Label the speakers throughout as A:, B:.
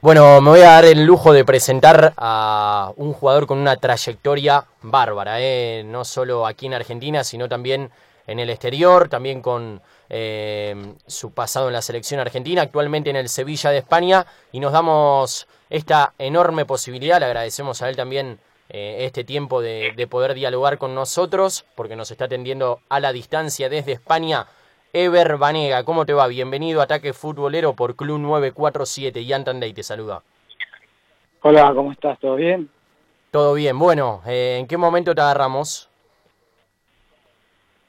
A: Bueno, me voy a dar el lujo de presentar a un jugador con una trayectoria bárbara, ¿eh? no solo aquí en Argentina, sino también en el exterior, también con eh, su pasado en la selección argentina, actualmente en el Sevilla de España, y nos damos esta enorme posibilidad, le agradecemos a él también eh, este tiempo de, de poder dialogar con nosotros, porque nos está atendiendo a la distancia desde España. Ever Banega, ¿cómo te va? Bienvenido a Ataque Futbolero por Club 947. Yantan Day te saluda.
B: Hola, ¿cómo estás? ¿Todo bien?
A: Todo bien. Bueno, eh, ¿en qué momento te agarramos?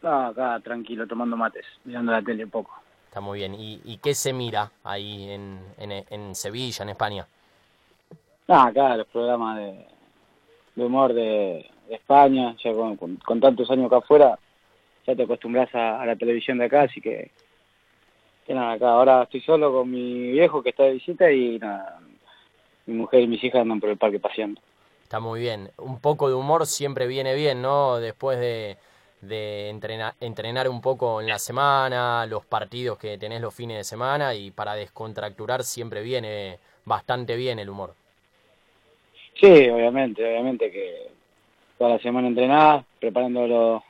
B: No, acá tranquilo, tomando mates, mirando la tele un poco.
A: Está muy bien. ¿Y, y qué se mira ahí en, en, en Sevilla, en España?
B: No, acá los programas de, de humor de, de España, ya con, con, con tantos años acá afuera, ya te acostumbras a, a, la televisión de acá, así que, que nada, acá ahora estoy solo con mi viejo que está de visita y nada, mi mujer y mis hijas andan por el parque paseando.
A: Está muy bien. Un poco de humor siempre viene bien, ¿no? Después de, de entrenar, entrenar un poco en la semana, los partidos que tenés los fines de semana y para descontracturar siempre viene bastante bien el humor.
B: Sí, obviamente, obviamente que toda la semana entrenás, preparando los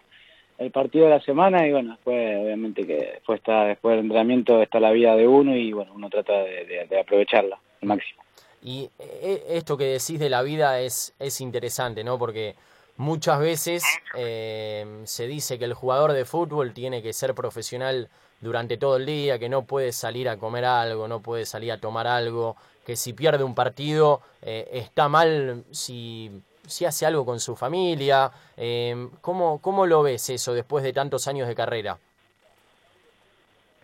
B: el partido de la semana y bueno, después obviamente que después está después del entrenamiento está la vida de uno y bueno, uno trata de, aprovecharla al máximo.
A: Y eh, esto que decís de la vida es, es interesante, ¿no? Porque muchas veces eh, se dice que el jugador de fútbol tiene que ser profesional durante todo el día, que no puede salir a comer algo, no puede salir a tomar algo, que si pierde un partido eh, está mal si si hace algo con su familia. Eh, ¿cómo, ¿Cómo lo ves eso después de tantos años de carrera?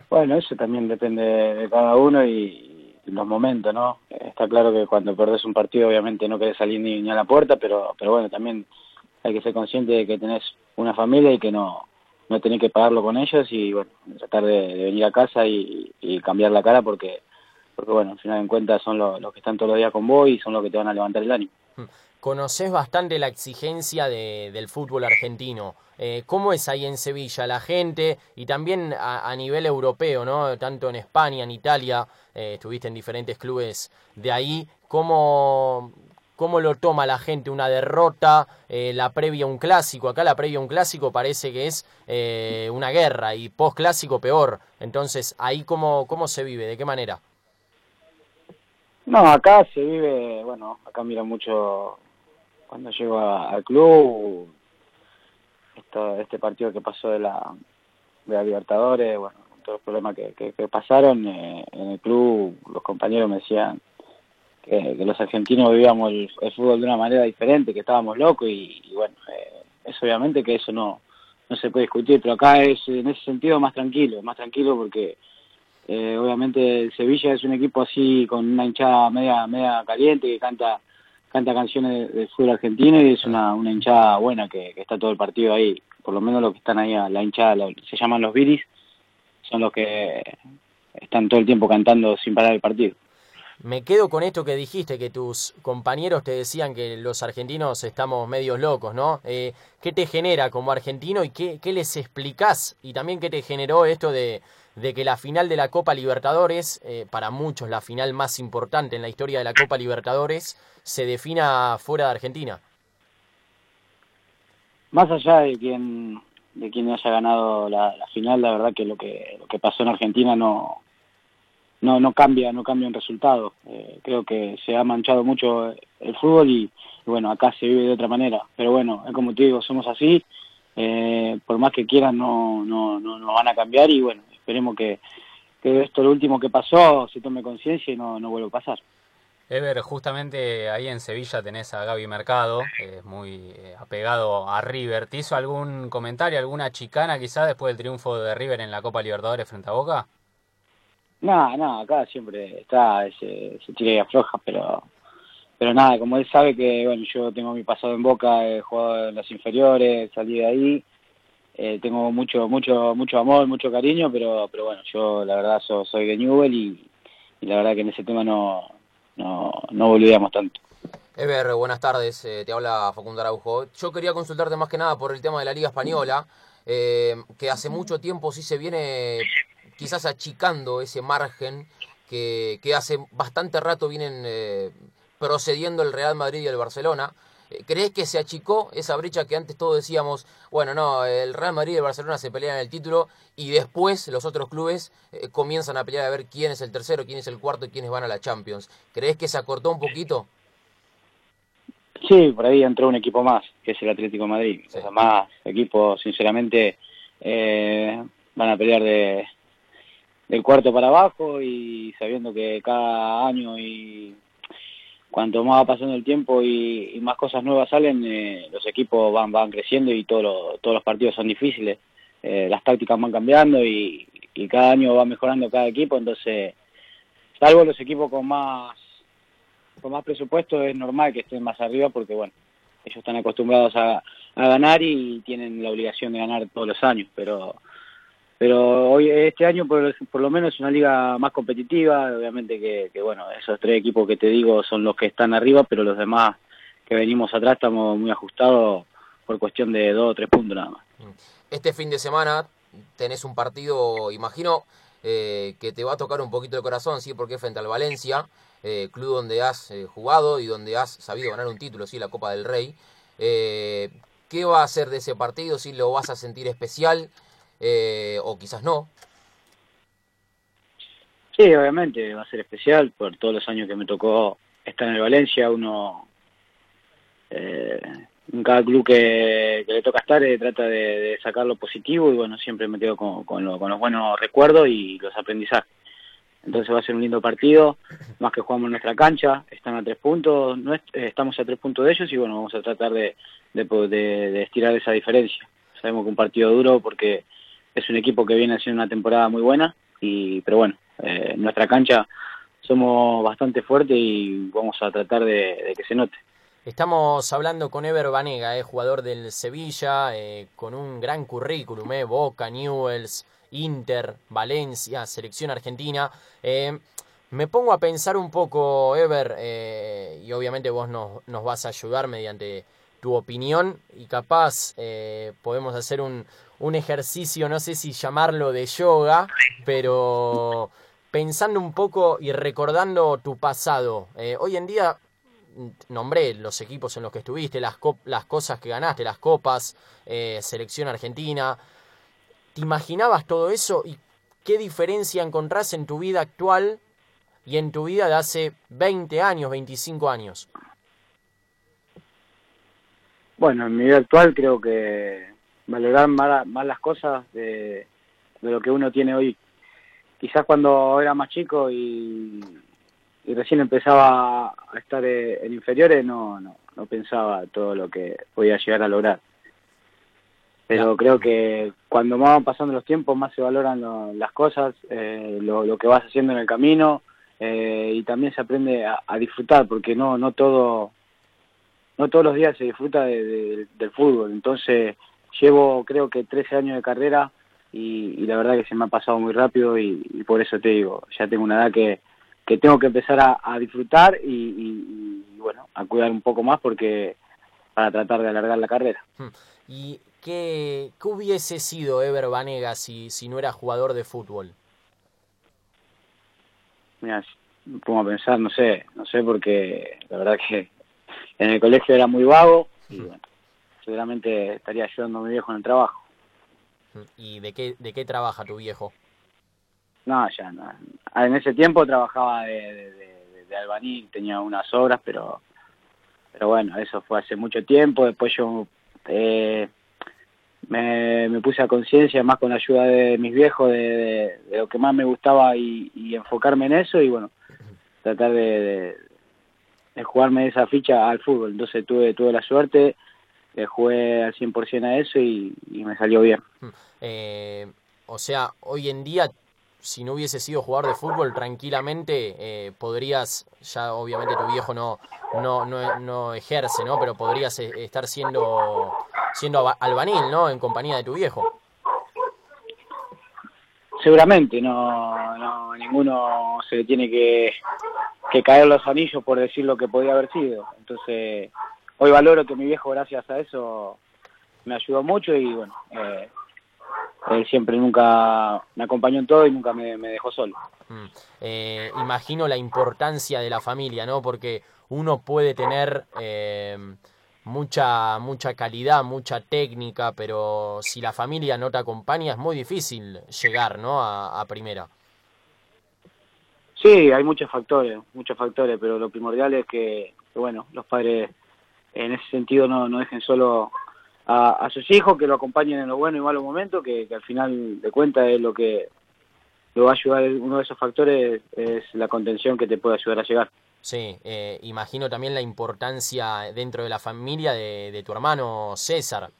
B: Bueno, eso también depende de cada uno y, los momentos, ¿no? Está claro que cuando perdés un partido obviamente no querés salir ni, ni a la puerta, pero, pero bueno, también hay que ser consciente de que tenés una familia y que no, no tenés que pagarlo con ellos y bueno, tratar de, de venir a casa y, y, cambiar la cara porque, porque bueno, al final en cuentas son los, los que están todos los días con vos y son los que te van a levantar el ánimo.
A: Conoces bastante la exigencia de, del fútbol argentino. Eh, ¿Cómo es ahí en Sevilla la gente y también a, nivel europeo, ¿no? tanto en España, en Italia, eh, estuviste en diferentes clubes de ahí? ¿Cómo, cómo lo toma la gente una derrota, eh, la previa a un clásico? Acá la previa a un clásico parece que es una guerra y post clásico peor. Entonces, ahí cómo, cómo se vive, de qué manera?
B: No, acá se vive, bueno, acá mira mucho cuando llego al club, esto, este partido que pasó de la, de la Libertadores, bueno, con todos los problemas que, que, pasaron eh, en el club, los compañeros me decían que, los argentinos vivíamos el, fútbol de una manera diferente, que estábamos locos y, y bueno, eh, es obviamente que eso no, no se puede discutir, pero acá es en ese sentido más tranquilo, más tranquilo porque eh, obviamente el Sevilla es un equipo así con una hinchada media media caliente que canta canta canciones del de fútbol argentino y es una, una hinchada buena que, está todo el partido ahí. Por lo menos los que están ahí, la hinchada, la, se llaman los viris, son los que están todo el tiempo cantando sin parar el partido.
A: Me quedo con esto que dijiste, que tus compañeros te decían que los argentinos estamos medios locos, ¿no? Eh, ¿Qué te genera como argentino y qué, qué les explicás? Y también qué te generó esto de, de que la final de la Copa Libertadores, eh, para muchos la final más importante en la historia de la Copa Libertadores, se defina fuera de Argentina.
B: Más allá de quien de quien haya ganado la, la final, la verdad que lo que lo que pasó en Argentina no no no cambia no cambia un resultado. Eh, creo que se ha manchado mucho el fútbol y, bueno acá se vive de otra manera. Pero bueno, es como te digo, somos así. Eh, por más que quieran no no no no van a cambiar y bueno esperemos que, que esto lo último que pasó se tome conciencia y no, no vuelva a pasar.
C: Ever, justamente ahí en Sevilla tenés a Gaby Mercado, es muy eh, apegado a River. ¿Te hizo algún comentario, alguna chicana quizás después del triunfo de River en la Copa Libertadores frente a Boca?
B: No, no, acá siempre está ese, ese tira y afloja, pero pero nada, como él sabe que bueno yo tengo mi pasado en Boca, he jugado en las inferiores, salí de ahí, eh, tengo mucho mucho mucho amor, mucho cariño, pero pero bueno, yo la verdad so, soy de Newell y, la verdad que en ese tema no no, no volvíamos tanto.
A: Ever, buenas tardes, eh, te habla Facundo Araujo. Yo quería consultarte más que nada por el tema de la Liga Española, eh, que hace mucho tiempo sí se viene quizás achicando ese margen que, que hace bastante rato vienen eh, procediendo el Real Madrid y el Barcelona. Eh, ¿Crees que se achicó esa brecha que antes todos decíamos, bueno, no, el Real Madrid y el Barcelona se pelean el título y después los otros clubes eh, comienzan a pelear a ver quién es el tercero, quién es el cuarto y quiénes van a la Champions? ¿Crees que se acortó un poquito?
B: Sí, por ahí entró un equipo más, que es el Atlético de Madrid. Los demás equipos, sinceramente, eh, van a pelear de, del cuarto para abajo y sabiendo que cada año y cuanto más va pasando el tiempo y, más cosas nuevas salen, eh, los equipos van, van creciendo y todos los partidos son difíciles. Eh, las tácticas van cambiando y, cada año va mejorando cada equipo, entonces, salvo los equipos con más con más presupuesto es normal que estén más arriba porque, bueno, ellos están acostumbrados a ganar y tienen la obligación de ganar todos los años, pero pero hoy este año por, lo menos es una liga más competitiva, obviamente que, que, bueno, esos tres equipos que te digo son los que están arriba, pero los demás que venimos atrás estamos muy ajustados por cuestión de dos o tres puntos nada más.
A: Este fin de semana tenés un partido, imagino, eh, que te va a tocar un poquito el corazón, sí, porque es frente al Valencia, eh, club donde has eh, jugado y donde has sabido ganar un título, sí, la Copa del Rey. Eh, ¿Qué va a hacer de ese partido? ¿Si lo vas a sentir especial eh, o quizás no?
B: Sí, obviamente va a ser especial por todos los años que me tocó estar en el Valencia. Uno, eh, en cada club que, le toca estar, eh, trata de, sacar lo positivo y bueno, siempre me quedo con, con, los buenos recuerdos y los aprendizajes. Entonces va a ser un lindo partido, más que jugamos en nuestra cancha, están a tres puntos, no estamos a tres puntos de ellos y bueno, vamos a tratar de, de, de estirar esa diferencia. Sabemos que un partido duro porque es un equipo que viene haciendo una temporada muy buena, y pero bueno, eh, en nuestra cancha somos bastante fuertes y vamos a tratar de, que se note.
A: Estamos hablando con Ever Banega, eh, jugador del Sevilla, eh, con un gran currículum, eh, Boca, Newells, Inter, Valencia, selección argentina. Eh, me pongo a pensar un poco, Ever, y obviamente vos nos, nos, vas a ayudar mediante tu opinión y capaz podemos hacer un, un ejercicio, no sé si llamarlo de yoga, pero pensando un poco y recordando tu pasado. Eh, hoy en día nombré los equipos en los que estuviste, las, las cosas que ganaste, las copas, eh, selección argentina. ¿Te imaginabas todo eso y qué diferencia encontrás en tu vida actual y en tu vida de hace 20 años, 25 años?
B: Bueno, en mi vida actual creo que valorar más, más las cosas de, de, lo que uno tiene hoy. Quizás cuando era más chico y, y recién empezaba a estar en inferiores no, no, no pensaba todo lo que podía llegar a lograr. Pero creo que cuando más van pasando los tiempos más se valoran las cosas, eh, lo, lo, que vas haciendo en el camino eh, y también se aprende a, a, disfrutar porque no no todo no todos los días se disfruta de, de, del fútbol. Entonces llevo creo que 13 años de carrera y, la verdad que se me ha pasado muy rápido y, por eso te digo, ya tengo una edad que, que tengo que empezar a, disfrutar y, bueno, a cuidar un poco más porque para tratar de alargar la carrera. Hmm.
A: ¿Y qué, qué hubiese sido Ever Banega si, si no era jugador de fútbol?
B: Mira, me pongo a pensar, no sé, no sé porque la verdad que en el colegio era muy vago y hmm. bueno, seguramente estaría ayudando a mi viejo en el trabajo.
A: ¿Y de qué, de qué trabaja tu viejo?
B: No, ya no. En ese tiempo trabajaba de, de, albañil, tenía unas obras, pero pero bueno, eso fue hace mucho tiempo. Después yo eh, me, me, puse a conciencia, más con la ayuda de mis viejos, de, lo que más me gustaba y, y, enfocarme en eso y bueno, tratar de, de, jugarme esa ficha al fútbol. Entonces tuve, tuve la suerte le jugué al 100% a eso y, me salió bien. Hmm.
A: Eh, o sea, hoy en día, si no hubiese sido jugador de fútbol, tranquilamente eh, podrías, ya obviamente tu viejo no, no, no, no ejerce, ¿no? Pero podrías eh, estar siendo, siendo albanil, ¿no? En compañía de tu viejo.
B: Seguramente, no, no ninguno se le tiene que, que caer los anillos por decir lo que podía haber sido. Entonces, hoy valoro que mi viejo, gracias a eso, me ayudó mucho y bueno, eh, él siempre nunca me acompañó en todo y nunca me, dejó solo.
A: Mm. Eh, imagino la importancia de la familia, ¿no? Porque uno puede tener eh, mucha, mucha calidad, mucha técnica, pero si la familia no te acompaña es muy difícil llegar, ¿no? A, primera.
B: Sí, hay muchos factores, muchos factores, pero lo primordial es que, bueno, los padres en ese sentido no, no dejen solo a, sus hijos, que lo acompañen en los buenos y malos momentos, que, al final de cuentas es lo que lo va a ayudar, uno de esos factores es la contención que te puede ayudar a llegar.
A: Sí, eh, imagino también la importancia dentro de la familia de, tu hermano César.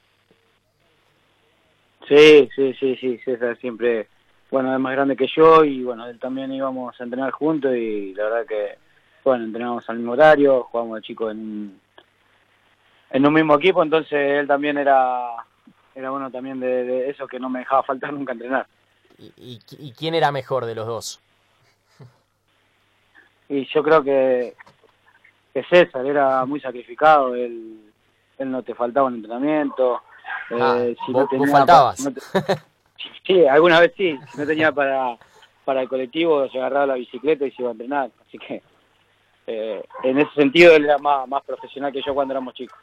B: Sí, sí, sí, sí, César siempre, bueno, es más grande que yo y bueno, él también íbamos a entrenar juntos y la verdad que, bueno, entrenábamos al mismo horario, jugábamos de chico en, en un mismo equipo, entonces él también era, era bueno también de, eso que no me dejaba faltar nunca entrenar.
A: ¿Y, y, quién era mejor de los dos?
B: Y yo creo que, que César era muy sacrificado, él, él no te faltaba en entrenamiento.
A: Ah, eh, si no tenía, faltabas.
B: sí, alguna vez sí, si no tenía para, para el colectivo se agarraba la bicicleta y se iba a entrenar, así que eh, en ese sentido él era más, más profesional que yo cuando éramos chicos.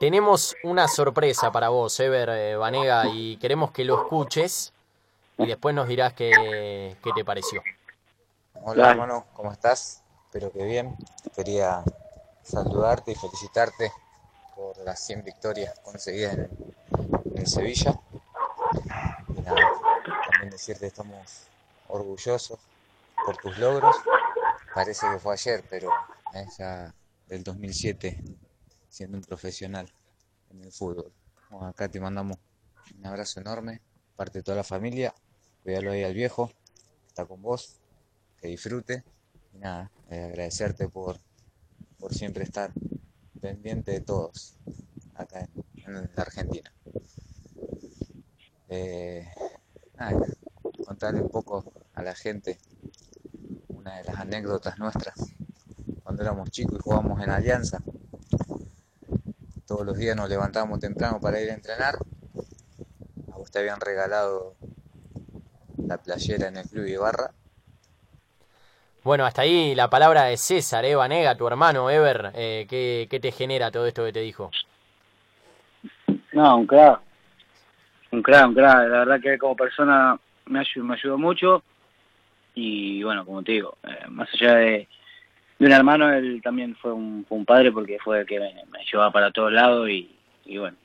A: Tenemos una sorpresa para vos, Ever eh, Vanega, y queremos que lo escuches y después nos dirás qué, qué te pareció.
D: Hola hermano, ¿cómo estás? Espero que bien. Quería saludarte y felicitarte por las 100 victorias conseguidas en, en Sevilla. Y nada, también decirte que estamos orgullosos por tus logros. Parece que fue ayer, pero es ya del 2007 siendo un profesional en el fútbol. acá te mandamos un abrazo enorme, parte de toda la familia. Cuídalo ahí al viejo, está con vos, que disfrute. Y nada, eh, agradecerte por, por siempre estar pendiente de todos acá en, la Argentina. Eh, contarle un poco a la gente una de las anécdotas nuestras cuando éramos chicos y jugábamos en Alianza todos los días nos levantamos temprano para ir a entrenar. A vos te habían regalado la playera en el club Ibarra.
A: Bueno, hasta ahí la palabra de César, Eva Nega, tu hermano Ever. Eh, ¿qué, te genera todo esto que te dijo?
B: No, un crack. Un crack, un crack. La verdad que como persona me ayudó, me ayudó mucho. Y bueno, como te digo, eh, más allá de, de un hermano, él también fue un, padre porque fue el que me, llevaba para todos lados y, bueno,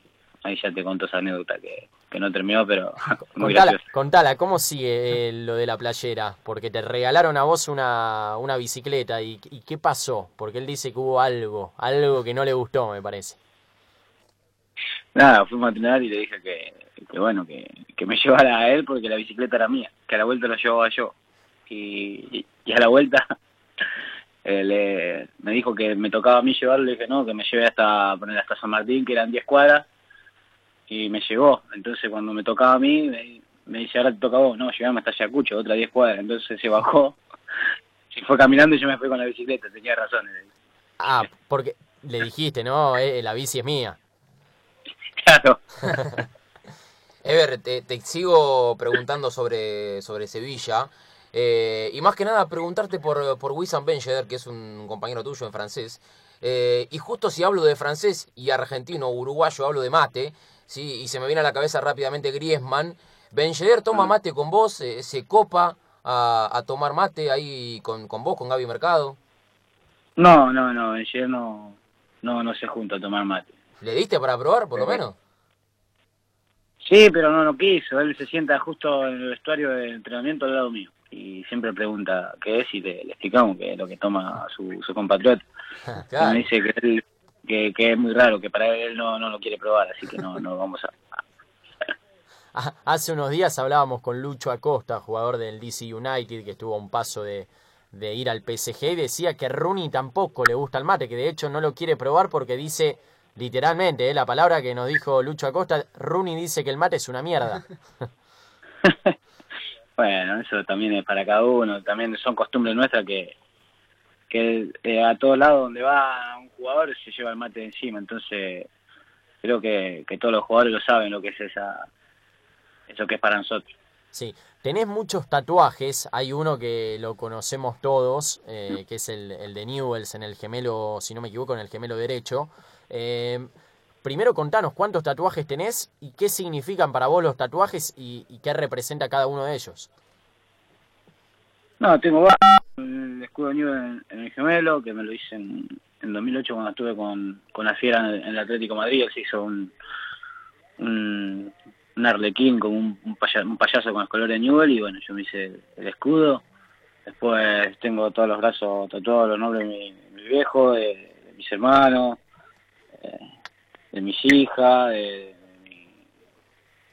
B: ahí ya te conto esa anécdota que, no terminó, pero muy
A: contala, contala, ¿cómo sigue lo de la playera? Porque te regalaron a vos una, una bicicleta y, ¿qué pasó? Porque él dice que hubo algo, algo que no le gustó, me parece.
B: Nada, fuimos a entrenar y le dije que, que bueno, que, que me llevara a él porque la bicicleta era mía, que a la vuelta la llevaba yo. y a la vuelta eh, me dijo que me tocaba a mí llevarlo, le dije no, que me lleve hasta poner hasta San Martín, que eran 10 cuadras, y me llevó. Entonces cuando me tocaba a mí, me, dice, ahora te toca a vos, no, llegame hasta Ayacucho, otra 10 cuadras. Entonces se bajó, se fue caminando y yo me fui con la bicicleta, tenía razón.
A: Ah, porque le dijiste, no, eh, la bici es mía.
B: Claro.
E: Ever, te, te, sigo preguntando sobre, sobre Sevilla. Eh, y más que nada preguntarte por, por Wissam Ben que es un compañero tuyo en francés. Eh, y justo si hablo de francés y argentino uruguayo, hablo de mate, ¿sí? y se me viene a la cabeza rápidamente Griezmann. Ben toma mate con vos, eh, se copa a, tomar mate ahí con, con vos, con Gaby Mercado.
B: No, no, no, Ben no, no, no se junta a tomar mate.
E: ¿Le diste para probar, por lo menos?
B: Sí, pero no, no quiso. Él se sienta justo en el vestuario de entrenamiento al lado mío y siempre pregunta qué es y le, explicamos que es lo que toma su, su compatriota. Me dice que, que, que, es muy raro, que para él no, no lo quiere probar, así que no, no vamos a...
A: Hace unos días hablábamos con Lucho Acosta, jugador del DC United, que estuvo a un paso de, de ir al PSG, y decía que Rooney tampoco le gusta el mate, que de hecho no lo quiere probar porque dice, literalmente, eh, la palabra que nos dijo Lucho Acosta, Rooney dice que el mate es una mierda.
B: Bueno, eso también es para cada uno, también son costumbres nuestras que, que eh, a todos lados donde va un jugador se lleva el mate encima, entonces creo que, que todos los jugadores lo saben lo que es esa eso que es para nosotros.
A: Sí, tenés muchos tatuajes, hay uno que lo conocemos todos, eh, que es el, el, de Newells en el gemelo, si no me equivoco, en el gemelo derecho. Eh, primero contanos cuántos tatuajes tenés y qué significan para vos los tatuajes y, qué representa cada uno de ellos.
B: No, tengo el escudo de Newell en, el gemelo, que me lo hice en, en 2008 cuando estuve con, con la Fiera en, el Atlético Madrid, se hizo un, un, un arlequín con un, un, payaso, con los colores de Newell y bueno, yo me hice el, escudo. Después tengo todos los brazos tatuados, los nombres de mi, mi viejo, de, de, mis hermanos, eh, de mis hijas, de,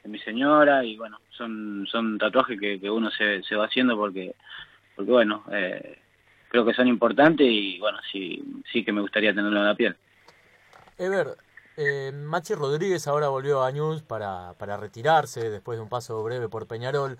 B: mi, señora y bueno, son son tatuajes que, que uno se, se va haciendo porque porque bueno, eh, creo que son importantes y bueno, sí, sí que me gustaría tenerlo en la piel.
F: Ever, eh, Machi Rodríguez ahora volvió a News para, para retirarse después de un paso breve por Peñarol.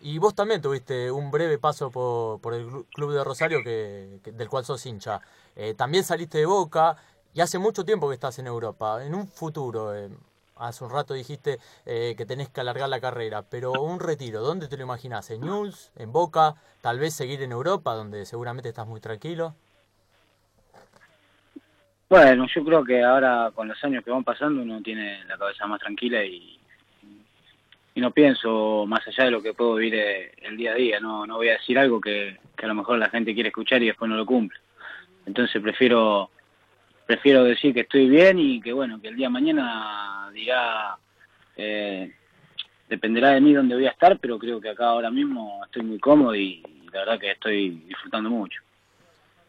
F: Y vos también tuviste un breve paso por, por el club de Rosario que, que del cual sos hincha. Eh, también saliste de Boca y hace mucho tiempo que estás en Europa. En un futuro, eh, hace un rato dijiste eh, que tenés que alargar la carrera, pero un retiro, ¿dónde te lo imaginas? ¿En News? ¿En Boca? ¿Tal vez seguir en Europa, donde seguramente estás muy tranquilo?
B: Bueno, yo creo que ahora con los años que van pasando uno tiene la cabeza más tranquila y, no pienso más allá de lo que puedo vivir eh, el día a día, no, no voy a decir algo que, que a lo mejor la gente quiere escuchar y después no lo cumple. Entonces prefiero prefiero decir que estoy bien y que bueno, que el día mañana dirá, eh, dependerá de mí dónde voy a estar, pero creo que acá ahora mismo estoy muy cómodo y, la verdad que estoy disfrutando mucho.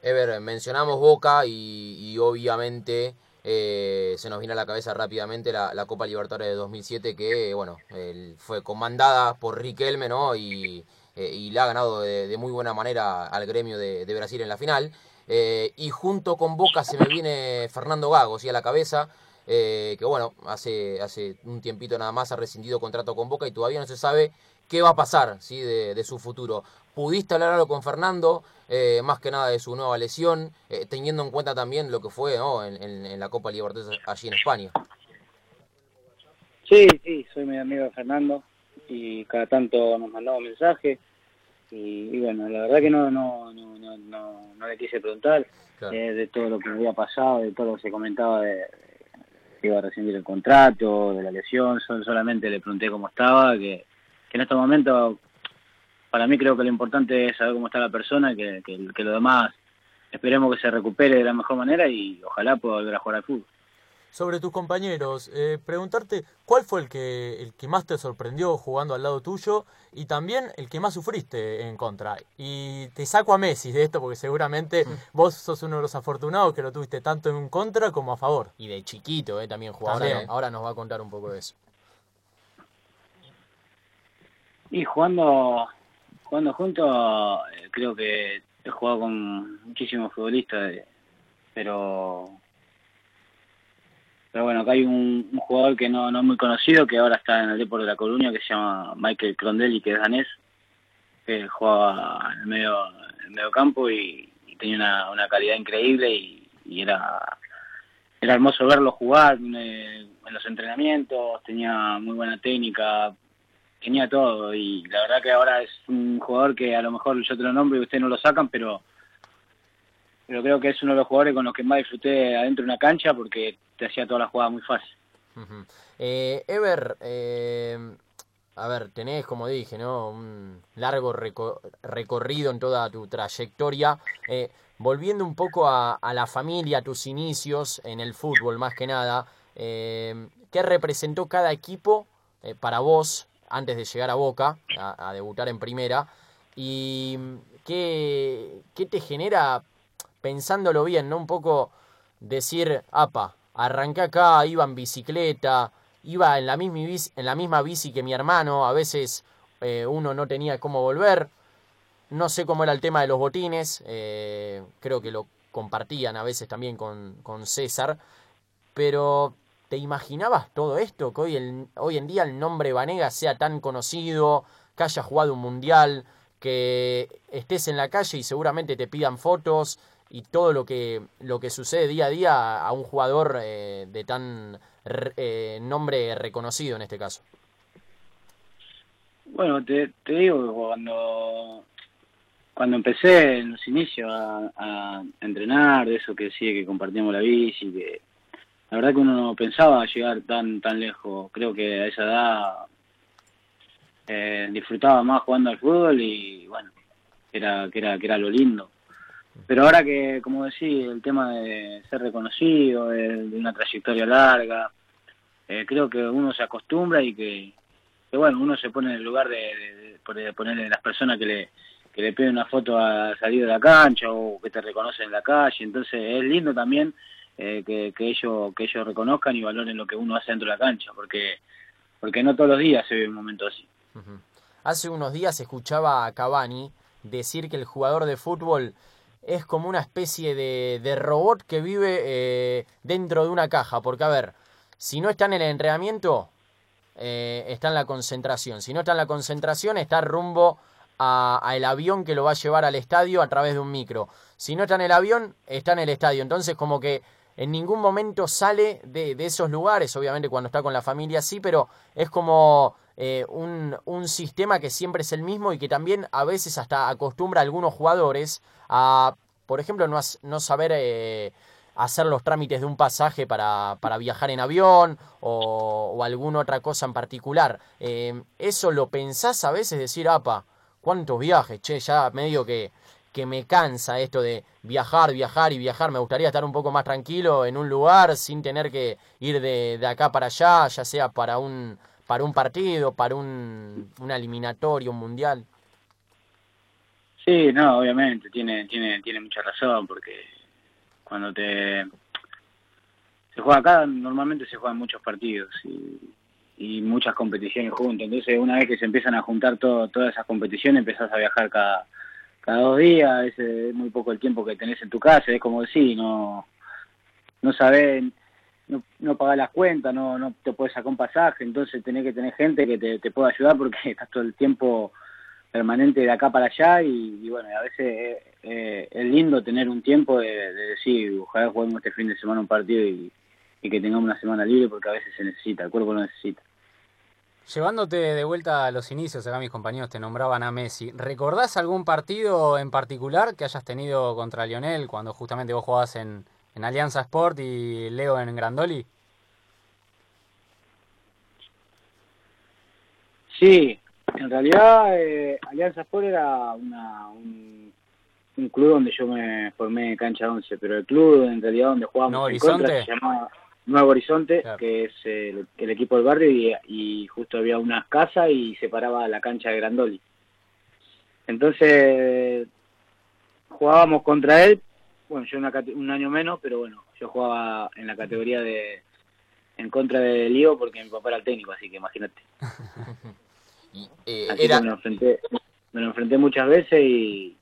E: Ever, mencionamos Boca y, y obviamente eh, se nos viene a la cabeza rápidamente la, Copa Libertadores de 2007 que, bueno, el, fue comandada por Riquelme, ¿no? Y, eh, y la ha ganado de, de, muy buena manera al gremio de Brasil en la final. Eh, y junto con Boca se me viene Fernando Gago, ¿sí? a la cabeza, eh, que bueno, hace, hace un tiempito nada más ha rescindido contrato con Boca y todavía no se sabe qué va a pasar ¿sí? de, de su futuro. ¿Pudiste hablar algo con Fernando? Eh, más que nada de su nueva lesión, eh, teniendo en cuenta también lo que fue en, en, en, la Copa Libertadores allí en España.
B: Sí, sí, soy mi amigo Fernando y cada tanto nos mandamos mensajes y, y, bueno, la verdad que no no no no, no, no le quise preguntar claro. eh, de todo lo que había pasado, de todo lo que se comentaba de, que iba a rescindir el contrato, de la lesión, son, solamente le pregunté cómo estaba, que, que en estos momentos para mí creo que lo importante es saber cómo está la persona, que, que, que lo demás esperemos que se recupere de la mejor manera y ojalá pueda volver a jugar al fútbol
F: sobre tus compañeros, eh, preguntarte cuál fue el que, el que más te sorprendió jugando al lado tuyo y también el que más sufriste en contra. Y te saco a Messi de esto porque seguramente mm. vos sos uno de los afortunados que lo tuviste tanto en contra como a favor.
A: Y de chiquito eh, también jugaba. Ahora, ahora nos va a contar un poco de eso.
B: Y jugando, jugando juntos, eh, creo que he jugado con muchísimos futbolistas, pero pero bueno, acá hay un, jugador que no, no es muy conocido, que ahora está en el Depor de La Coruña, que se llama Michael Crondelli, que es danés, que juega en el medio, en el medio campo y, tenía una, una, calidad increíble y, era, era hermoso verlo jugar en, en los entrenamientos, tenía muy buena técnica, tenía todo y la verdad que ahora es un jugador que a lo mejor yo te lo nombro y ustedes no lo sacan, pero pero creo que es uno de los jugadores con los que más disfruté adentro de una cancha porque te hacía toda la jugada muy fácil.
A: Eh, Ever, eh, a ver, tenés, como dije, ¿no? un largo recor recorrido en toda tu trayectoria. Eh, volviendo un poco a, la familia, a tus inicios en el fútbol más que nada, ¿qué representó cada equipo para vos antes de llegar a Boca, a, a debutar en primera? ¿Y qué, qué te genera pensándolo bien, ¿no? Un poco decir, apa, arranqué acá, iba en bicicleta, iba en la misma bici, en la misma bici que mi hermano, a veces eh, uno no tenía cómo volver, no sé cómo era el tema de los botines, eh, creo que lo compartían a veces también con, con César, pero ¿te imaginabas todo esto? Que hoy, el, hoy en día el nombre Vanega sea tan conocido, que haya jugado un mundial, que estés en la calle y seguramente te pidan fotos, y todo lo que, lo que sucede día a día a un jugador eh, de tan eh, nombre reconocido en este caso.
B: Bueno, te, te digo cuando, cuando empecé en los inicios a, a entrenar, de eso que decía que compartíamos la bici, que la verdad que uno no pensaba llegar tan tan lejos. Creo que a esa edad eh, disfrutaba más jugando al fútbol y bueno, era que era que era lo lindo. Pero ahora que, como decía, el tema de ser reconocido, de, una trayectoria larga, eh, creo que uno se acostumbra y que, bueno, uno se pone en el lugar de, de, ponerle las personas que le, que le piden una foto a salir de la cancha o que te reconocen en la calle. Entonces es lindo también eh, que, que, ellos, que ellos reconozcan y valoren lo que uno hace dentro de la cancha, porque, porque no todos los días se ve un momento así.
A: Hace unos días escuchaba a Cavani decir que el jugador de fútbol es como una especie de, de robot que vive eh, dentro de una caja, porque a ver, si no está en el entrenamiento, eh, está en la concentración, si no está en la concentración, está rumbo al avión que lo va a llevar al estadio a través de un micro. Si no está en el avión, está en el estadio. Entonces como que en ningún momento sale de, de esos lugares, obviamente cuando está con la familia sí, pero es como eh, un, un, sistema que siempre es el mismo y que también a veces hasta acostumbra a algunos jugadores a, por ejemplo, no, no saber eh, hacer los trámites de un pasaje para, para viajar en avión o, alguna otra cosa en particular. Eh, ¿Eso lo pensás a veces decir, apa, cuántos viajes? Che, ya medio que que me cansa esto de viajar, viajar y viajar. Me gustaría estar un poco más tranquilo en un lugar sin tener que ir de, de acá para allá, ya sea para un, para un partido, para un, un eliminatorio, un mundial.
B: Sí, no, obviamente, tiene, tiene, tiene mucha razón, porque cuando te se juega acá, normalmente se juegan muchos partidos y, muchas competiciones juntas. Entonces, una vez que se empiezan a juntar todo, todas esas competiciones, empezás a viajar cada, cada dos días, es muy poco el tiempo que tenés en tu casa, es como decir, no, no sabés no, no pagar las cuentas, no, no te puedes sacar un pasaje, entonces tenés que tener gente que te, te pueda ayudar porque estás todo el tiempo permanente de acá para allá y, bueno, a veces eh, eh, es lindo tener un tiempo de, decir, ojalá juguemos este fin de semana un partido y, y que tengamos una semana libre porque a veces se necesita, el cuerpo lo necesita.
C: Llevándote de vuelta a los inicios, acá mis compañeros te nombraban a Messi. ¿Recordás algún partido en particular que hayas tenido contra Lionel cuando justamente vos jugabas en, en Alianza Sport y Leo en Grandoli?
B: Sí, en realidad eh, Alianza Sport era una, un, un, club donde yo me formé en cancha 11, pero el club en realidad donde jugábamos
C: ¿No Horizonte?
B: se llamaba Nuevo Horizonte, claro. que es el, el, equipo del barrio, y, y justo había unas casas y separaba la cancha de Grandoli. Entonces jugábamos contra él, bueno, yo una, un año menos, pero bueno, yo jugaba en la categoría de en contra de Lío porque mi papá era el técnico, así que imagínate.
E: eh,
B: así era... que me lo enfrenté, me lo enfrenté muchas veces y,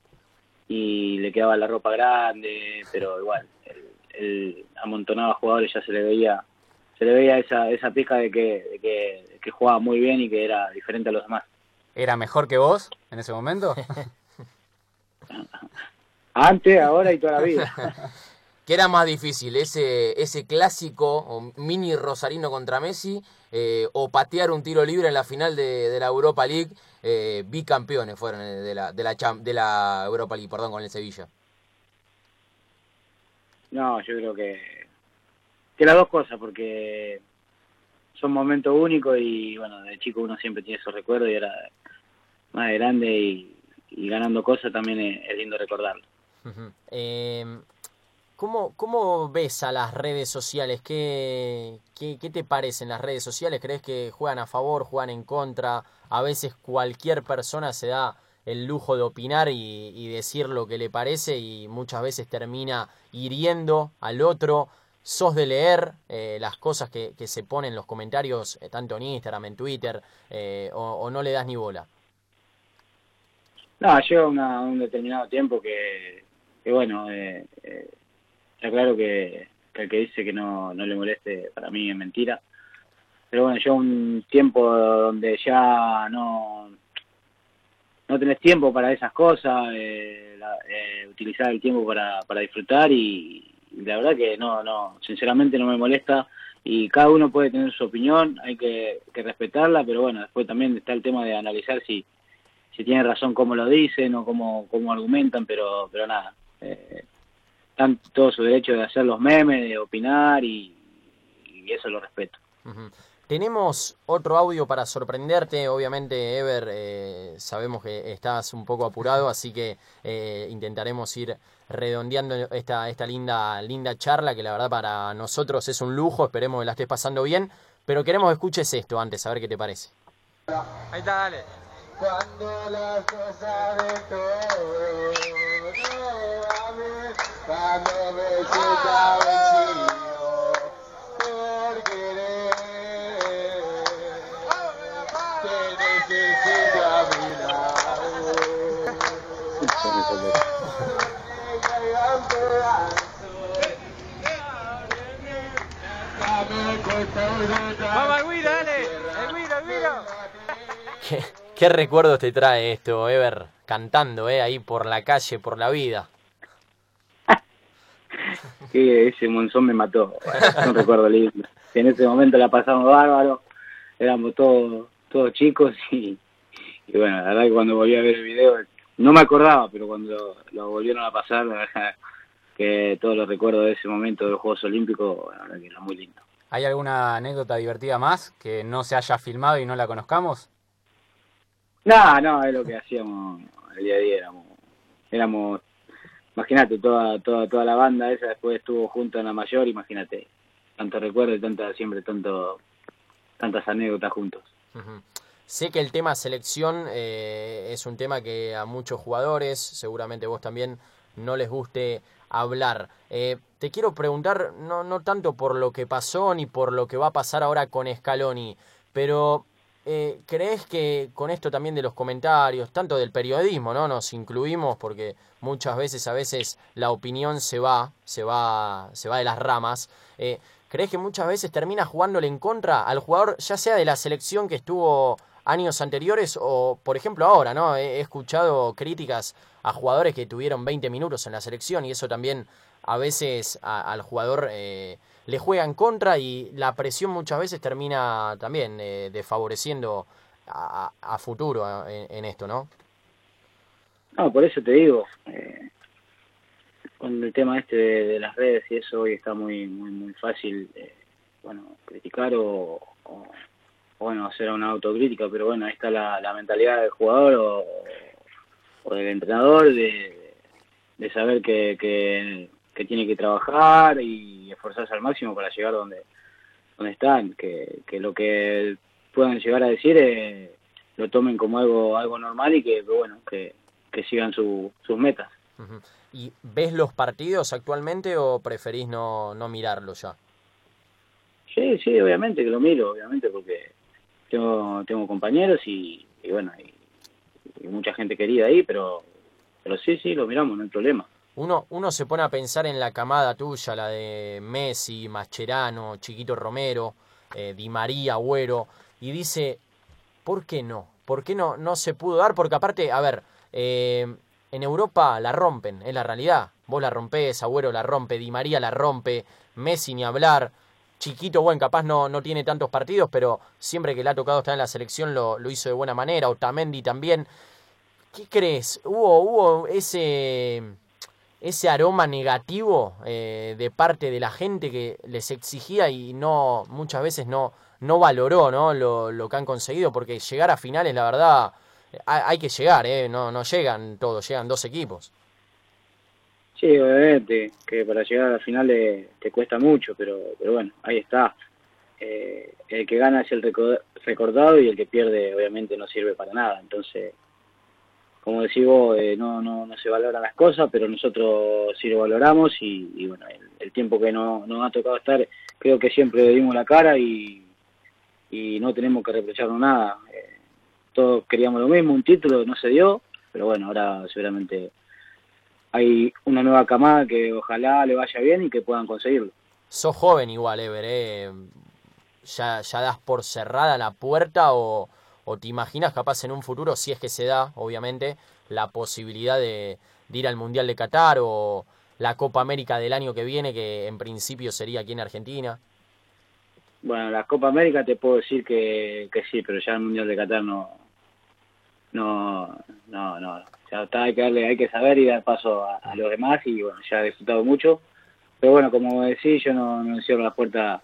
B: y le quedaba la ropa grande, pero igual, él, él amontonaba jugadores, ya se le veía se le veía esa esa pija de que, de que, de que jugaba muy bien y que era diferente a los demás.
C: ¿Era mejor que vos en ese momento?
B: Antes, ahora y toda la vida.
E: ¿Qué era más difícil? ¿Ese, ese clásico o mini Rosarino contra Messi eh, o patear un tiro libre en la final de, de la Europa League? Eh, bicampeones fueron de la, de, la, de la Europa League, perdón, con el Sevilla.
B: No, yo creo que, que las dos cosas, porque son momentos únicos y bueno, de chico uno siempre tiene esos recuerdos y era más grande y, y ganando cosas también es, es lindo recordarlo.
A: Uh -huh. eh, ¿cómo, ¿Cómo ves a las redes sociales? ¿Qué, qué, ¿Qué te parecen las redes sociales? ¿Crees que juegan a favor, juegan en contra? A veces cualquier persona se da el lujo de opinar y, decir lo que le parece y muchas veces termina hiriendo al otro. ¿Sos de leer eh, las cosas que, se ponen en los comentarios, eh, tanto en Instagram, en Twitter, eh, o, no le das ni bola?
B: No, lleva una, un determinado tiempo que, que bueno, eh, está claro que, que, el que dice que no, no le moleste para mí es mentira. Pero bueno, lleva un tiempo donde ya no, no tenés tiempo para esas cosas, eh, la, eh, utilizar el tiempo para, para disfrutar y, la verdad que no, no, sinceramente no me molesta y cada uno puede tener su opinión, hay que, respetarla, pero bueno, después también está el tema de analizar si, si tiene razón cómo lo dicen o cómo, cómo argumentan, pero, pero nada, eh, están todo su derecho de hacer los memes, de opinar y, eso lo respeto.
A: Tenemos otro audio para sorprenderte, obviamente Ever, eh, sabemos que estás un poco apurado, así que eh, intentaremos ir redondeando esta, esta linda, linda charla, que la verdad para nosotros es un lujo, esperemos que la estés pasando bien, pero queremos que escuches esto antes, a ver qué te parece.
G: Ahí está, dale. Cuando las cosas de todo, cuando me sienta vencido por querer, te necesito a mi lado.
A: Vamos, el dale. El el ¿Qué, ¿Qué recuerdos te trae esto, Ever? Cantando, ¿eh? Ahí por la calle, por la vida.
B: que ese monzón me mató. No recuerdo lindo. En ese momento la pasamos bárbaro. Éramos todos todos chicos y, y bueno, la verdad que cuando volví a ver el video, no me acordaba, pero cuando lo, volvieron a pasar, la verdad que todos los recuerdos de ese momento de los Juegos Olímpicos, la verdad que era muy lindo.
C: ¿Hay alguna anécdota divertida más que no se haya filmado y no la conozcamos?
B: No, no, es lo que hacíamos el día a día. Éramos, éramos imagínate, toda, toda, toda la banda esa después estuvo junto en la mayor, imagínate, tanto recuerdo y tanta, siempre tanto, tantas anécdotas juntos.
A: Sé que el tema selección eh, es un tema que a muchos jugadores, seguramente vos también, no les guste hablar. Eh, te quiero preguntar, no, no tanto por lo que pasó ni por lo que va a pasar ahora con Scaloni, pero eh, ¿crees que con esto también de los comentarios, tanto del periodismo, ¿no? Nos incluimos porque muchas veces, a veces la opinión se va, se va, se va de las ramas. Eh, ¿Crees que muchas veces termina jugándole en contra al jugador, ya sea de la selección que estuvo años anteriores o, por ejemplo, ahora, ¿no? He, escuchado críticas a jugadores que tuvieron 20 minutos en la selección y eso también a veces al jugador eh, le juega en contra y la presión muchas veces termina también eh, desfavoreciendo a, futuro en, esto, ¿no?
B: No, por eso te digo, eh, con el tema este de, las redes y eso hoy está muy muy muy fácil, bueno, criticar o bueno, hacer una autocrítica, pero bueno, ahí está la, mentalidad del jugador o, del entrenador de, saber que, que, tiene que trabajar y esforzarse al máximo para llegar donde, donde están, que, que lo que puedan llegar a decir eh, lo tomen como algo algo normal y que, bueno, que, que sigan sus metas.
A: ¿Y ves los partidos actualmente o preferís no, no mirarlos ya?
B: Sí, sí, obviamente que lo miro, obviamente, porque tengo, tengo compañeros y, bueno, y, mucha gente querida ahí, pero, pero sí, sí, lo miramos, no hay problema.
A: Uno, uno se pone a pensar en la camada tuya, la de Messi, Mascherano, Chiquito Romero, eh, Di María, Agüero, y dice, ¿por qué no? ¿Por qué no, no se pudo dar? Porque aparte, a ver, eh, en Europa la rompen, es la realidad. Vos la rompés, Agüero la rompe, Di María la rompe, Messi ni hablar chiquito, bueno, capaz no, no tiene tantos partidos, pero siempre que le ha tocado estar en la selección lo, lo hizo de buena manera. Otamendi también. ¿Qué crees? ¿Hubo, hubo ese, ese aroma negativo eh, de parte de la gente que les exigía y no muchas veces no, no valoró ¿no? Lo, lo que han conseguido? Porque llegar a finales, la verdad, hay, que llegar, ¿eh? no, no llegan todos, llegan dos equipos.
B: Sí, obviamente, que para llegar a la final te cuesta mucho, pero, pero bueno, ahí está. Eh, el que gana es el recordado y el que pierde obviamente no sirve para nada. Entonces, como decís vos, eh, no, no, no se valoran las cosas, pero nosotros sí lo valoramos y, bueno, el, tiempo que no, nos ha tocado estar, creo que siempre dimos la cara y, y no tenemos que reprocharnos nada. Eh, todos queríamos lo mismo, un título no se dio, pero bueno, ahora seguramente hay una nueva camada que ojalá le vaya bien y que puedan conseguirlo.
A: Sos joven igual, Ever, ¿eh? ¿Ya, ¿Ya das por cerrada la puerta o, te imaginas capaz en un futuro, si es que se da, obviamente, la posibilidad de, ir al Mundial de Qatar o la Copa América del año que viene, que en principio sería aquí en Argentina?
B: Bueno, la Copa América te puedo decir que, que sí, pero ya el Mundial de Qatar no, no, no, no. Ya está, hay que darle, hay que saber y dar paso a, los demás y bueno, ya he disfrutado mucho. Pero bueno, como decís, yo no, no cierro la puerta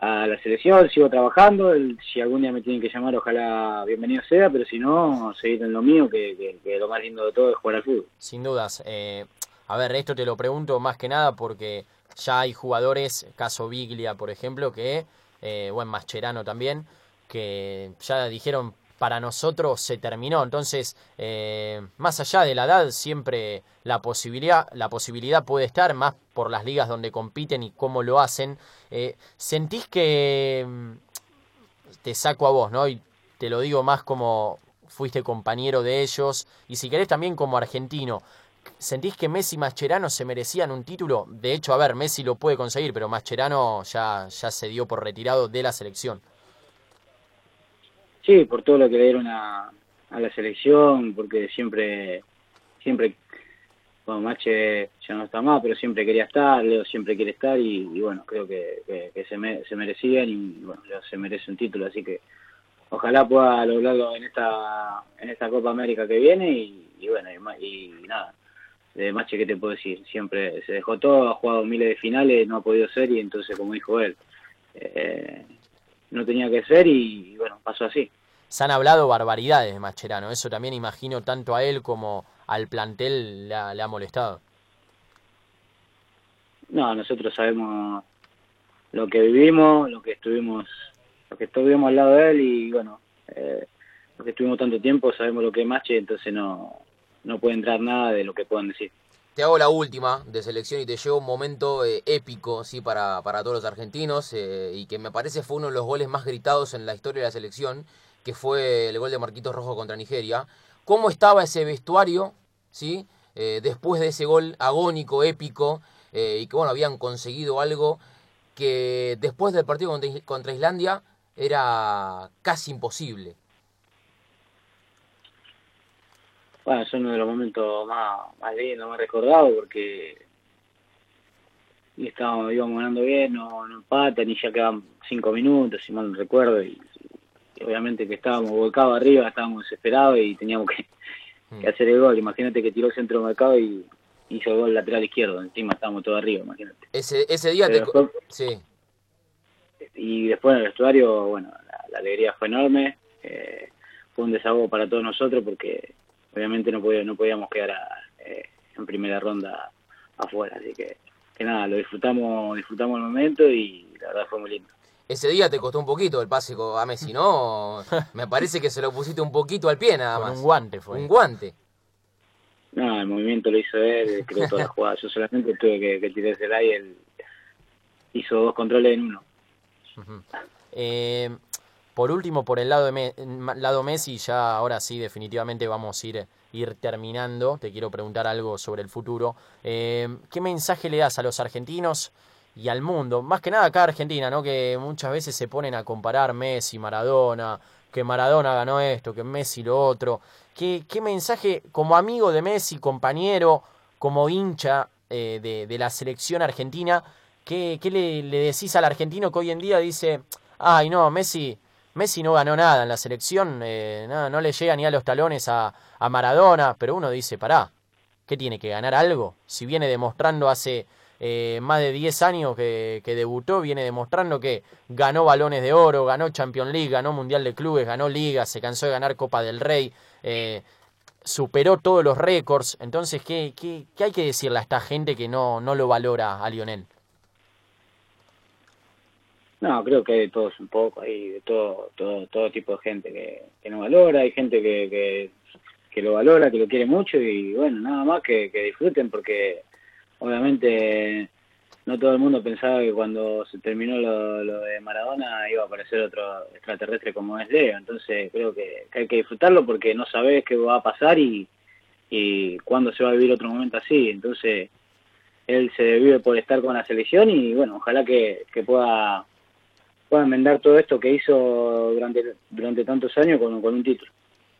B: a la selección, sigo trabajando, si algún día me tienen que llamar, ojalá bienvenido sea, pero si no, seguir en lo mío, que, que, lo más lindo de todo es jugar al fútbol.
A: Sin dudas. Eh, a ver, esto te lo pregunto más que nada porque ya hay jugadores, caso Biglia, por ejemplo, que, eh, buen Mascherano también, que ya dijeron para nosotros se terminó. Entonces, eh, más allá de la edad, siempre la posibilidad, la posibilidad puede estar, más por las ligas donde compiten y cómo lo hacen. Eh, ¿Sentís que mm, te saco a vos, ¿no? Y te lo digo más como fuiste compañero de ellos, y si querés también como argentino, ¿Sentís que Messi y Mascherano se merecían un título? De hecho, a ver, Messi lo puede conseguir, pero Mascherano ya, ya se dio por retirado de la selección.
B: Sí, por todo lo que le dieron a, la selección, porque siempre, siempre, bueno, Mache ya no está más, pero siempre quería estar, Leo siempre quiere estar y, bueno, creo que, se, se merecían y bueno, Leo se merece un título, así que ojalá pueda lograrlo en esta en esta Copa América que viene y, bueno, y, nada, de Mache, ¿qué te puedo decir? Siempre se dejó todo, ha jugado miles de finales, no ha podido ser y entonces, como dijo él, eh, no tenía que ser y, bueno, pasó así.
A: Se han hablado barbaridades de Mascherano, eso también imagino tanto a él como al plantel le ha, molestado.
B: No, nosotros sabemos lo que vivimos, lo que estuvimos, lo que estuvimos al lado de él y bueno, eh, lo que estuvimos tanto tiempo, sabemos lo que es Mache, entonces no, no puede entrar nada de lo que puedan decir
E: te hago la última de selección y te llevo un momento eh, épico sí para, para, todos los argentinos eh, y que me parece fue uno de los goles más gritados en la historia de la selección, que fue el gol de Marquitos Rojo contra Nigeria. ¿Cómo estaba ese vestuario sí eh, después de ese gol agónico, épico y que bueno habían conseguido algo que después del partido contra, contra Islandia era casi imposible?
B: bueno, es uno de los momentos más, más lindos, más recordados, porque y estábamos, íbamos ganando bien, no, no empatan, y ya quedan cinco minutos, si mal no recuerdo, y, obviamente que estábamos volcados arriba, estábamos desesperados y teníamos que, mm. hacer el gol. Imagínate que tiró el centro mercado y hizo el gol lateral izquierdo, encima estábamos todos arriba, imagínate.
E: Ese, ese día te... sí.
B: Y después en el vestuario, bueno, la, alegría fue enorme, eh, fue un desahogo para todos nosotros porque obviamente no, podíamos, no podíamos quedar eh, en primera ronda afuera, así que, que nada, lo disfrutamos, disfrutamos el momento y la verdad fue muy lindo.
E: Ese día te costó un poquito el pase a Messi, ¿no? Me parece que se lo pusiste un poquito al pie nada más.
A: un guante fue.
E: Un guante.
B: No, el movimiento lo hizo él, creo toda la jugada. Yo solamente tuve que, que tirarse el aire, él hizo dos controles en uno.
A: eh, por último, por el lado, de lado Messi, ya ahora sí, definitivamente vamos a ir, ir terminando. Te quiero preguntar algo sobre el futuro. Eh, ¿Qué mensaje le das a los argentinos y al mundo? Más que nada acá a Argentina, ¿no? Que muchas veces se ponen a comparar Messi, Maradona, que Maradona ganó esto, que Messi lo otro. ¿Qué, qué mensaje, como amigo de Messi, compañero, como hincha eh, de, de, la selección argentina, qué, qué le, le decís al argentino que hoy en día dice, ay no, Messi Messi no ganó nada en la selección, eh, no, le llega ni a los talones a, Maradona, pero uno dice, pará, ¿qué tiene que ganar algo? Si viene demostrando hace eh, más de 10 años que, debutó, viene demostrando que ganó balones de oro, ganó Champions League, ganó Mundial de Clubes, ganó Liga, se cansó de ganar Copa del Rey, eh, superó todos los récords. Entonces, ¿qué, ¿qué, hay que decirle a esta gente que no, no lo valora a Lionel?
B: No, creo que hay de todos un poco, hay de todo, todo, todo tipo de gente que, que no valora, hay gente que, que, que, lo valora, que lo quiere mucho y bueno, nada más que, que disfruten porque obviamente no todo el mundo pensaba que cuando se terminó lo, de Maradona iba a aparecer otro extraterrestre como es Leo, entonces creo que, hay que disfrutarlo porque no sabes qué va a pasar y, y cuándo se va a vivir otro momento así, entonces él se vive por estar con la selección y bueno, ojalá que, que pueda pueda enmendar todo esto que hizo durante, durante tantos años con, con un título.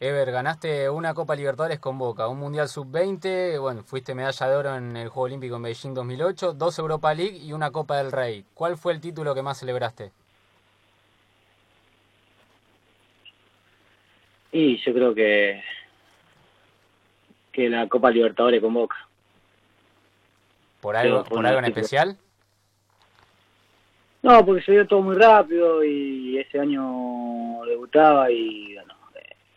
C: Ever, ganaste una Copa Libertadores con Boca, un Mundial Sub-20, bueno, fuiste medalla de oro en el Juego Olímpico en Beijing 2008, dos Europa League y una Copa del Rey. ¿Cuál fue el título que más celebraste?
B: Y yo creo que que la Copa Libertadores con Boca.
C: ¿Por algo, por algo en especial?
B: No, porque se dio todo muy rápido y ese año debutaba y bueno,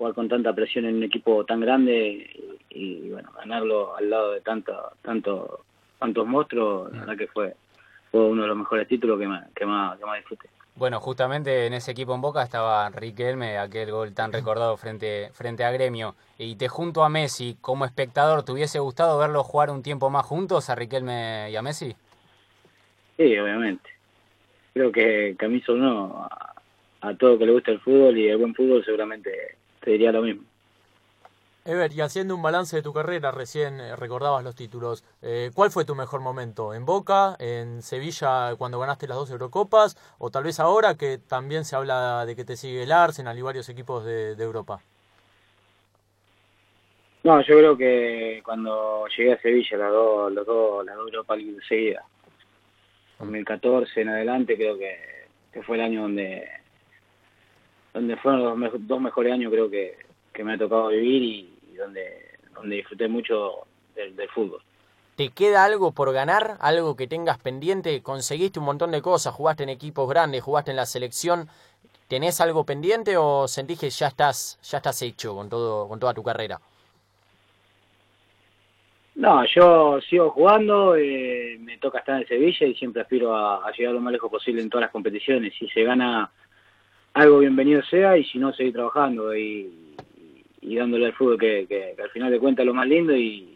B: jugar con tanta presión en un equipo tan grande y, y, bueno, ganarlo al lado de tanto, tanto, tantos monstruos, la verdad que fue, fue uno de los mejores títulos que más, que más, que más disfruté.
C: Bueno, justamente en ese equipo en Boca estaba Riquelme, aquel gol tan recordado frente, frente a Gremio. Y te junto a Messi, como espectador, ¿te hubiese gustado verlos jugar un tiempo más juntos a Riquelme y a Messi?
B: Sí, obviamente. Creo que Camiso uno a, a todo que le gusta el fútbol y el buen fútbol seguramente te diría lo mismo.
F: Ever, y haciendo un balance de tu carrera, recién eh, recordabas los títulos. Eh, ¿Cuál fue tu mejor momento? ¿En Boca? ¿En Sevilla cuando ganaste las dos Eurocopas? ¿O tal vez ahora que también se habla de que te sigue el Arsenal y varios equipos de, de Europa?
B: No, yo creo que cuando llegué a Sevilla, las dos, los dos, las dos Europa League seguidas, 2014 en adelante, creo que, que fue el año donde donde fueron los dos mejores años creo que, que me ha tocado vivir y, y donde donde disfruté mucho del, del fútbol.
A: ¿Te queda algo por ganar? ¿Algo que tengas pendiente? Conseguiste un montón de cosas, jugaste en equipos grandes, jugaste en la selección. ¿Tenés algo pendiente o sentís que ya estás, ya estás hecho con todo, con toda tu carrera?
B: No, yo sigo jugando, eh, me toca estar en Sevilla y siempre aspiro a, a llegar lo más lejos posible en todas las competiciones. Si se gana algo, bienvenido sea, y si no, seguir trabajando y, y dándole al fútbol que, que- al final de cuentas lo más lindo y,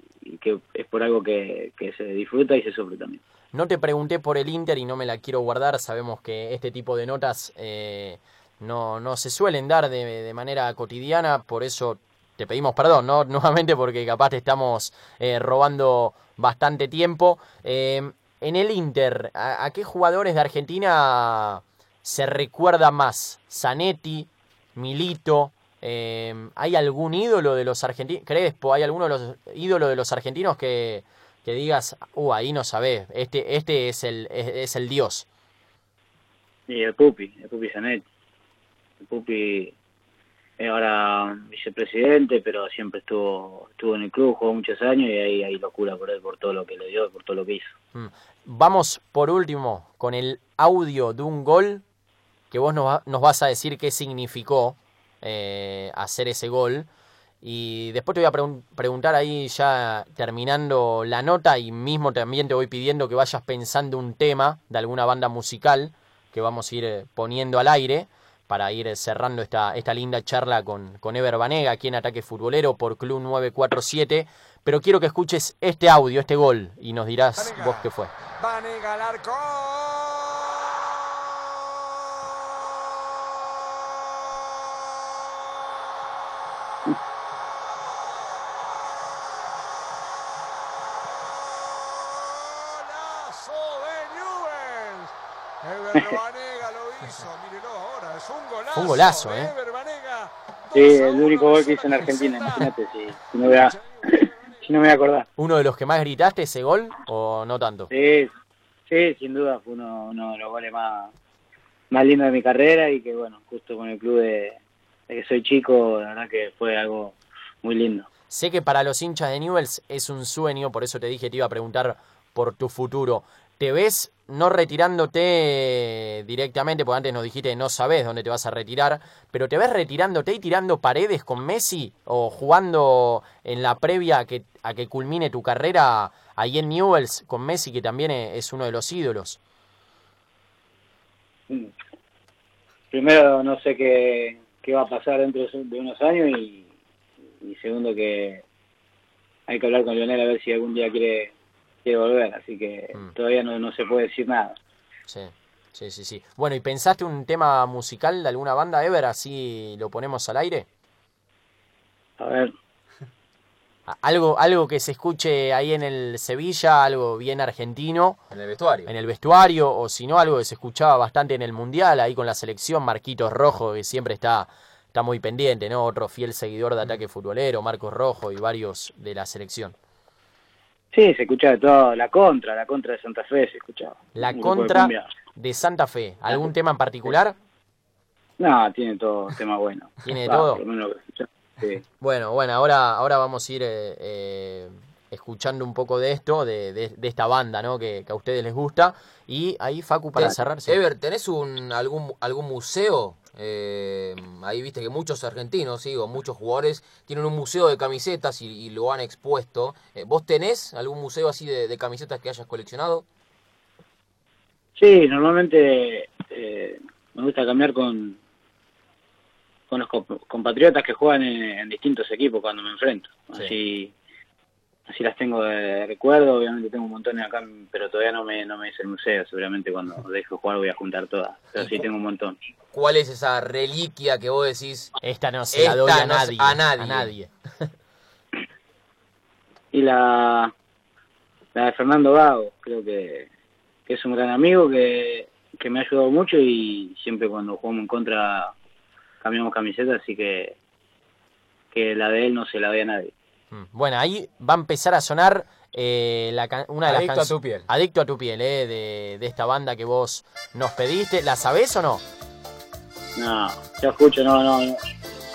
B: que es por algo que, que se disfruta y se sufre también.
A: No te pregunté por el Inter y no me la quiero guardar. Sabemos que este tipo de notas eh, no, no se suelen dar de, de manera cotidiana, por eso te pedimos perdón, ¿no? Nuevamente porque capaz te estamos eh, robando bastante tiempo. Eh, en el Inter, ¿a, a qué jugadores de Argentina se recuerda más? ¿Zanetti? ¿Milito? Eh, ¿Hay algún ídolo de los argentinos? Crespo, ¿hay alguno de los ídolos de los argentinos que, que digas, uh, ahí no sabés, este, este es el, es, es el dios?
B: Y el Pupi, el Pupi Zanetti. El Pupi es ahora vicepresidente, pero siempre estuvo estuvo en el club, jugó muchos años y hay, hay locura por él, por todo lo que le dio, por todo lo que hizo.
A: Mm. Vamos por último con el audio de un gol que vos nos, va- nos vas a decir qué significó eh, hacer ese gol. Y después te voy a pregun- preguntar ahí ya terminando la nota y mismo también te voy pidiendo que vayas pensando un tema de alguna banda musical que vamos a ir eh, poniendo al aire para ir eh, cerrando esta, esta linda charla con, con Ever Banega aquí en Ataque Futbolero por Club 947. Pero quiero que escuches este audio, este gol, y nos dirás vos qué fue.
H: Vanega al arco. Golazo de Newell's. Ever Banega lo hizo, mírelo ahora, es un golazo.
A: Fue un golazo, ¿eh?
B: Sí,
H: 2 a
B: el único
H: 1
B: gol que hizo en Argentina, imagínate si, si no voy a, si no me voy a acordar.
A: ¿Uno de los que más gritaste ese gol o no tanto?
B: Sí, sí, sin duda fue uno, uno de los goles más, más lindos de mi carrera y que bueno, justo con el club de, de que soy chico, la verdad que fue algo muy lindo.
A: Sé que para los hinchas de Newells es un sueño, por eso te dije te iba a preguntar por tu futuro. ¿Te ves no retirándote directamente, porque antes nos dijiste no sabes dónde te vas a retirar, pero te ves retirándote y tirando paredes con Messi o jugando en la previa a que, a que culmine tu carrera ahí en Newells con Messi, que también es uno de los ídolos?
B: Primero, no sé qué, qué va a pasar dentro de unos años y, y segundo que hay que hablar con Lionel a ver si algún día quiere, quiere volver, así que
A: Mm.
B: todavía no, no se puede decir nada.
A: Sí, sí, sí, sí. Bueno, ¿y pensaste un tema musical de alguna banda, Ever? Así lo ponemos al aire.
B: A ver,
A: Algo, algo que se escuche ahí en el Sevilla, algo bien argentino,
E: En el vestuario.
A: en el vestuario, o si no, algo que se escuchaba bastante en el Mundial, ahí con la selección, Marquitos Rojo, que siempre está, está muy pendiente, ¿no? Otro fiel seguidor de ataque futbolero, Marcos Rojo y varios de la selección.
B: Sí, se escucha de todo, la contra, la contra de Santa Fe se escuchaba.
A: La
B: Un grupo de
A: contra de Santa Fe, ¿algún tema en particular?
B: No, tiene todo tema bueno.
A: Tiene de
B: Va,
A: todo.
B: escuchaba. Sí.
A: Bueno, bueno, ahora, ahora vamos a ir eh, eh, escuchando un poco de esto, de, de- de esta banda, ¿no? Que, que a ustedes les gusta. Y ahí, Facu, para cerrarse.
E: Ever, ¿tenés un, algún, algún museo? Eh, ahí viste que muchos argentinos, sí, o muchos jugadores tienen un museo de camisetas y, y lo han expuesto. Eh, ¿Vos tenés algún museo así de, de camisetas que hayas coleccionado?
B: Sí, normalmente eh, me gusta cambiar con con los comp- compatriotas que juegan en, en distintos equipos cuando me enfrento. Así así las tengo de recuerdo, obviamente tengo un montón acá, pero todavía no me no me hice el museo, seguramente cuando deje de jugar voy a juntar todas, pero sí tengo un montón.
E: ¿Cuál es esa reliquia que vos decís?
A: Esta no se la doy a
E: no
A: nadie.
E: a nadie.
A: A nadie.
B: Y la la de Fernando Gago, creo que, que es un gran amigo que, que me ha ayudado mucho y siempre cuando jugamos en contra cambiamos camiseta, así que que la de él no se la doy a nadie.
A: Mm, Bueno, ahí va a empezar a sonar eh, la una de
C: Adicto a
A: las
C: tu
A: canciones.
C: piel.
A: Adicto a tu piel, eh, de, de esta banda que vos nos pediste. ¿La sabés o no?
B: No, yo escucho, no, no, no.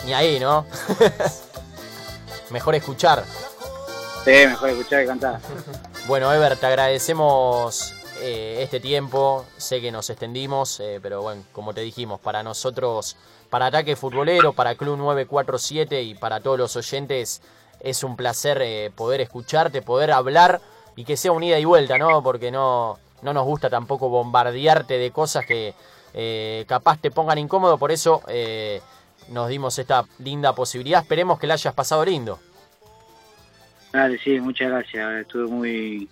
A: Ni ahí, ¿no? Mejor escuchar.
B: Sí, mejor escuchar que cantar.
A: Bueno, Ever, te agradecemos eh, este tiempo. Sé que nos extendimos, eh, pero bueno, como te dijimos, para nosotros, para Ataque Futbolero, para Club 947 y para todos los oyentes, es un placer eh, poder escucharte, poder hablar y que sea un ida y vuelta, ¿no? Porque no, no nos gusta tampoco bombardearte de cosas que eh, capaz te pongan incómodo, por eso eh, nos dimos esta linda posibilidad. Esperemos que la hayas pasado lindo.
B: Dale, sí, muchas gracias. Estuve muy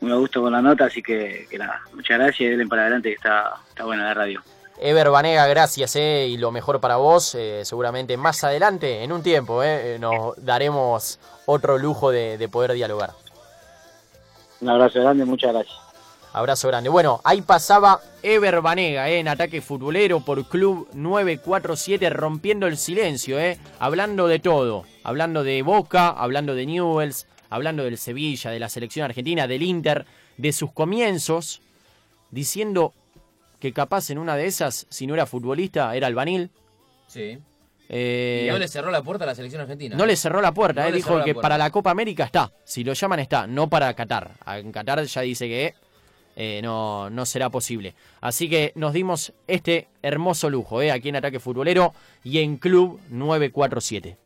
B: muy a gusto con la nota, así que, que nada, muchas gracias y denle para adelante que está, está buena la radio.
A: Ever Banega, gracias eh, y lo mejor para vos. eh, seguramente más adelante, en un tiempo, eh, nos daremos otro lujo de, de poder dialogar.
B: Un abrazo grande, muchas gracias.
A: Abrazo grande. Bueno, ahí pasaba Ever Banega en ataque futbolero por Club 947, rompiendo el silencio, hablando de todo. Hablando de Boca, hablando de Newells, hablando del Sevilla, de la selección argentina, del Inter, de sus comienzos, diciendo que capaz en una de esas, si no era futbolista, era albanil.
E: Sí.
A: Eh,
E: y no le cerró la puerta a la selección argentina.
A: no le cerró la puerta,
E: No
A: eh, dijo que para la Copa América está. Si lo llaman está, no para Qatar. En Qatar ya dice que eh, no, no será posible. Así que nos dimos este hermoso lujo eh, aquí en Ataque Futbolero y en Club 947.